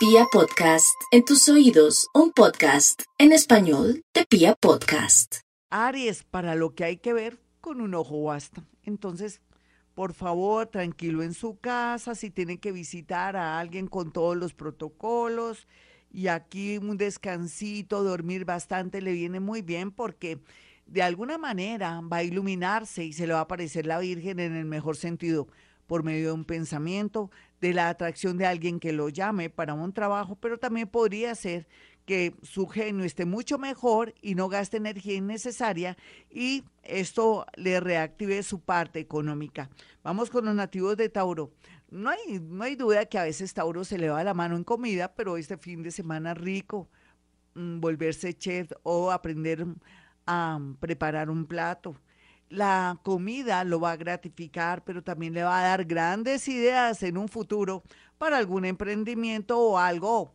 Pia Podcast, en tus oídos, un podcast en español de Pia Podcast. Aries, para lo que hay que ver, con un ojo basta. Entonces, por favor, tranquilo en su casa, si tiene que visitar a alguien con todos los protocolos. Y aquí un descansito, dormir bastante le viene muy bien porque de alguna manera va a iluminarse y se le va a aparecer la Virgen en el mejor sentido por medio de un pensamiento, de la atracción de alguien que lo llame para un trabajo, pero también podría ser que su genio esté mucho mejor y no gaste energía innecesaria y esto le reactive su parte económica. Vamos con los nativos de Tauro. No hay, no hay duda que a veces Tauro se le va la mano en comida, pero este fin de semana rico, mm, volverse chef o aprender a preparar un plato la comida lo va a gratificar, pero también le va a dar grandes ideas en un futuro para algún emprendimiento o algo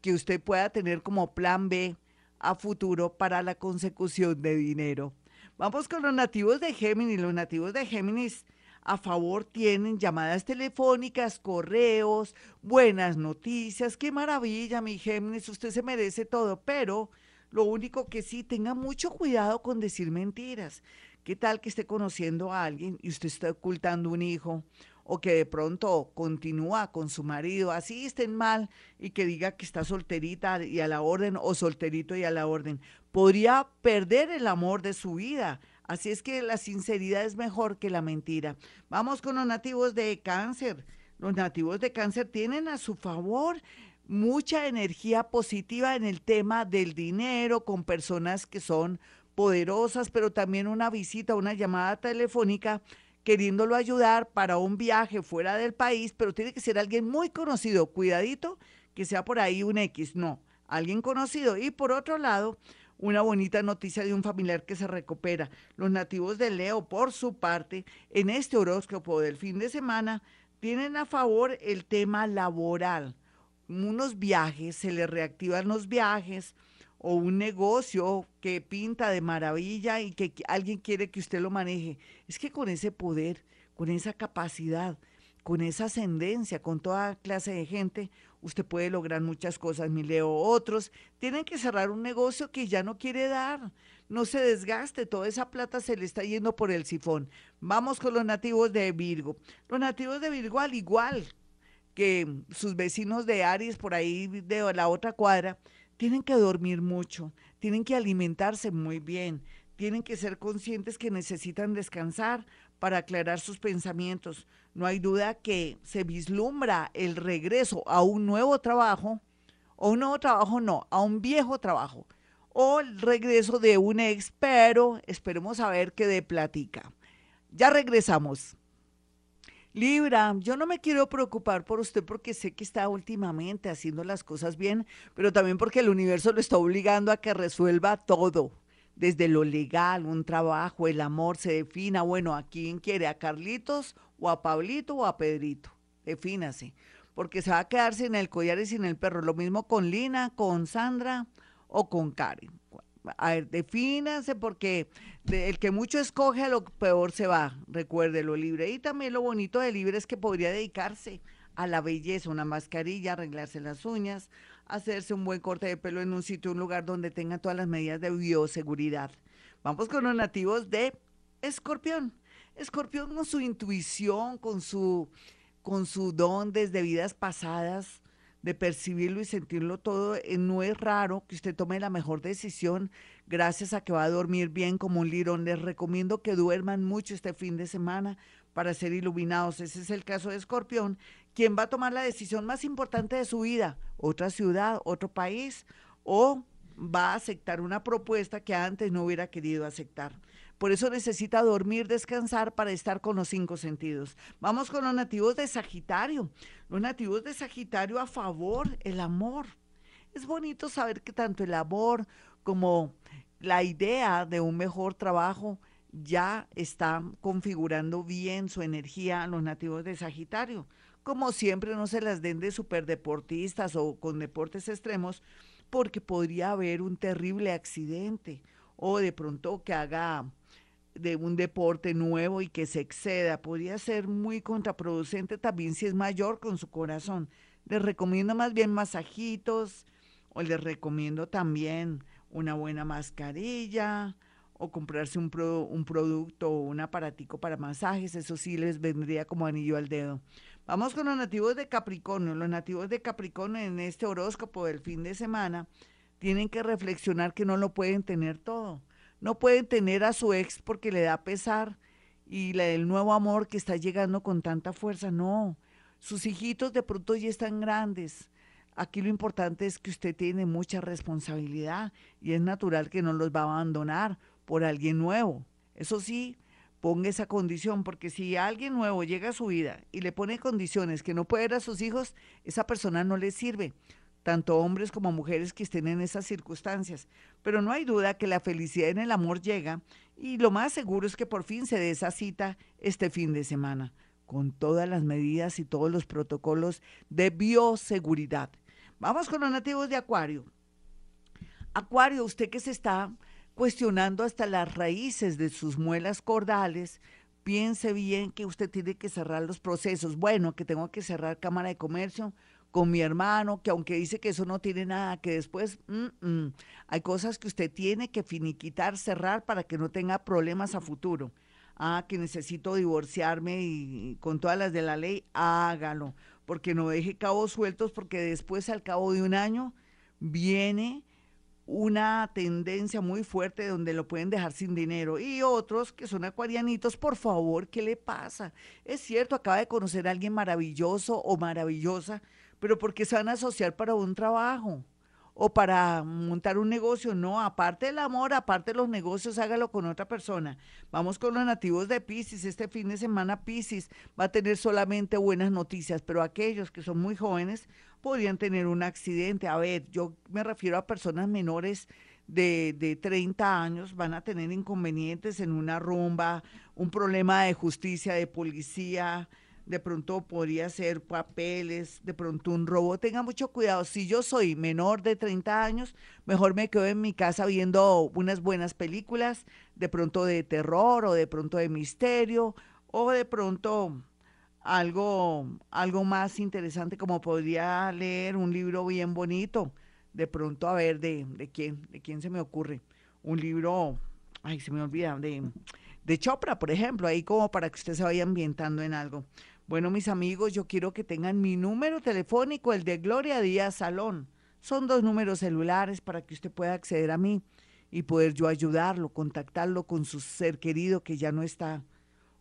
que usted pueda tener como plan B a futuro para la consecución de dinero. Vamos con los nativos de Géminis. Los nativos de Géminis a favor tienen llamadas telefónicas, correos, buenas noticias. Qué maravilla, mi Géminis, usted se merece todo, pero lo único que sí, tenga mucho cuidado con decir mentiras. ¿Qué tal que esté conociendo a alguien y usted está ocultando un hijo? O que de pronto continúa con su marido, así estén mal, y que diga que está solterita y a la orden, o solterito y a la orden. Podría perder el amor de su vida. Así es que la sinceridad es mejor que la mentira. Vamos con los nativos de cáncer. Los nativos de cáncer tienen a su favor mucha energía positiva en el tema del dinero con personas que son poderosas, pero también una visita, una llamada telefónica queriéndolo ayudar para un viaje fuera del país, pero tiene que ser alguien muy conocido, cuidadito, que sea por ahí un X, no, alguien conocido. Y por otro lado, una bonita noticia de un familiar que se recupera. Los nativos de Leo, por su parte, en este horóscopo del fin de semana, tienen a favor el tema laboral. Unos viajes, se les reactivan los viajes, o un negocio que pinta de maravilla y que alguien quiere que usted lo maneje. Es que con ese poder, con esa capacidad, con esa ascendencia, con toda clase de gente, usted puede lograr muchas cosas, mi Leo. Otros tienen que cerrar un negocio que ya no quiere dar. No se desgaste, toda esa plata se le está yendo por el sifón. Vamos con los nativos de Virgo. Los nativos de Virgo, al igual que sus vecinos de Aries por ahí de la otra cuadra, tienen que dormir mucho, tienen que alimentarse muy bien, tienen que ser conscientes que necesitan descansar para aclarar sus pensamientos. No hay duda que se vislumbra el regreso a un nuevo trabajo, o un nuevo trabajo no, a un viejo trabajo, o el regreso de un ex, pero esperemos a ver qué de platica. Ya regresamos. Libra, yo no me quiero preocupar por usted porque sé que está últimamente haciendo las cosas bien, pero también porque el universo lo está obligando a que resuelva todo, desde lo legal, un trabajo, el amor, se defina, bueno, ¿a quién quiere? ¿A Carlitos o a Pablito o a Pedrito? Defínase, porque se va a quedar sin el collar y sin el perro. Lo mismo con Lina, con Sandra o con Karen a ver, defínanse porque el que mucho escoge a lo peor se va, recuérdelo, libre. Y también lo bonito de libre es que podría dedicarse a la belleza, una mascarilla, arreglarse las uñas, hacerse un buen corte de pelo en un sitio, un lugar donde tenga todas las medidas de bioseguridad. Vamos con los nativos de Escorpión. Escorpión con su intuición, con su, con su don desde vidas pasadas, de percibirlo y sentirlo todo, eh, no es raro que usted tome la mejor decisión gracias a que va a dormir bien como un lirón. Les recomiendo que duerman mucho este fin de semana para ser iluminados. Ese es el caso de Escorpión, quien va a tomar la decisión más importante de su vida, otra ciudad, otro país, o va a aceptar una propuesta que antes no hubiera querido aceptar. Por eso necesita dormir, descansar para estar con los cinco sentidos. Vamos con los nativos de Sagitario. Los nativos de Sagitario a favor, el amor. Es bonito saber que tanto el amor como la idea de un mejor trabajo ya está configurando bien su energía a los nativos de Sagitario. Como siempre, no se las den de superdeportistas o con deportes extremos, porque podría haber un terrible accidente o de pronto que haga de un deporte nuevo y que se exceda. Podría ser muy contraproducente también si es mayor con su corazón. Les recomiendo más bien masajitos o les recomiendo también una buena mascarilla o comprarse un, un producto o un aparatico para masajes. Eso sí les vendría como anillo al dedo. Vamos con los nativos de Capricornio. Los nativos de Capricornio en este horóscopo del fin de semana tienen que reflexionar que no lo pueden tener todo. No pueden tener a su ex porque le da pesar y la, el nuevo amor que está llegando con tanta fuerza. No, sus hijitos de pronto ya están grandes. Aquí lo importante es que usted tiene mucha responsabilidad y es natural que no los va a abandonar por alguien nuevo. Eso sí, ponga esa condición, porque si alguien nuevo llega a su vida y le pone condiciones que no puede a sus hijos, esa persona no le sirve tanto hombres como mujeres que estén en esas circunstancias. Pero no hay duda que la felicidad en el amor llega y lo más seguro es que por fin se dé esa cita este fin de semana, con todas las medidas y todos los protocolos de bioseguridad. Vamos con los nativos de Acuario. Acuario, usted que se está cuestionando hasta las raíces de sus muelas cordales, piense bien que usted tiene que cerrar los procesos. Bueno, que tengo que cerrar Cámara de Comercio, con mi hermano, que aunque dice que eso no tiene nada, que después hay cosas que usted tiene que finiquitar, cerrar para que no tenga problemas a futuro. Ah, que necesito divorciarme y, con todas las de la ley, hágalo, porque no deje cabos sueltos, porque después al cabo de un año viene una tendencia muy fuerte donde lo pueden dejar sin dinero. Y otros que son acuarianitos, por favor, ¿qué le pasa? Es cierto, acaba de conocer a alguien maravilloso o maravillosa, pero porque se van a asociar para un trabajo o para montar un negocio. No, aparte del amor, aparte de los negocios, hágalo con otra persona. Vamos con los nativos de Pisces. Este fin de semana Pisces va a tener solamente buenas noticias, pero aquellos que son muy jóvenes podrían tener un accidente. A ver, yo me refiero a personas menores de, de 30 años, van a tener inconvenientes en una rumba, un problema de justicia, de policía, de pronto podría ser papeles, de pronto un robo. Tenga mucho cuidado. Si yo soy menor de 30 años, mejor me quedo en mi casa viendo unas buenas películas, de pronto de terror o de pronto de misterio o de pronto algo, algo más interesante como podría leer un libro bien bonito. De pronto, a ver, de, de quién, de quién se me ocurre. Un libro, ay, se me olvida, de, de Chopra, por ejemplo, ahí como para que usted se vaya ambientando en algo. Bueno, mis amigos, yo quiero que tengan mi número telefónico, el de Gloria Díaz Salón. Son dos números celulares para que usted pueda acceder a mí y poder yo ayudarlo, contactarlo con su ser querido que ya no está.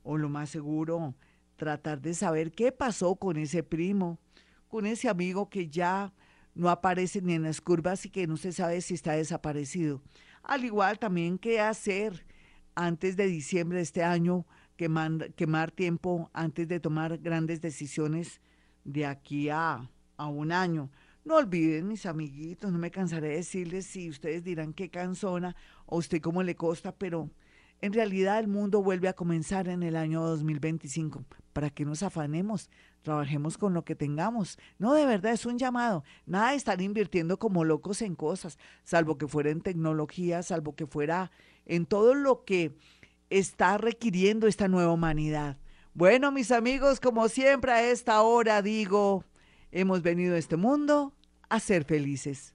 O lo más seguro, tratar de saber qué pasó con ese primo, con ese amigo que ya no aparece ni en las curvas y que no se sabe si está desaparecido. Al igual también qué hacer antes de diciembre de este año quemar tiempo antes de tomar grandes decisiones de aquí a, a un año. No olviden, mis amiguitos, no me cansaré de decirles si ustedes dirán qué cansona o usted cómo le costa, pero en realidad el mundo vuelve a comenzar en el año 2025. ¿Para que nos afanemos? Trabajemos con lo que tengamos. No, de verdad es un llamado. Nada de estar invirtiendo como locos en cosas, salvo que fuera en tecnología, salvo que fuera en todo lo que está requiriendo esta nueva humanidad. Bueno, mis amigos, como siempre a esta hora digo, hemos venido a este mundo a ser felices.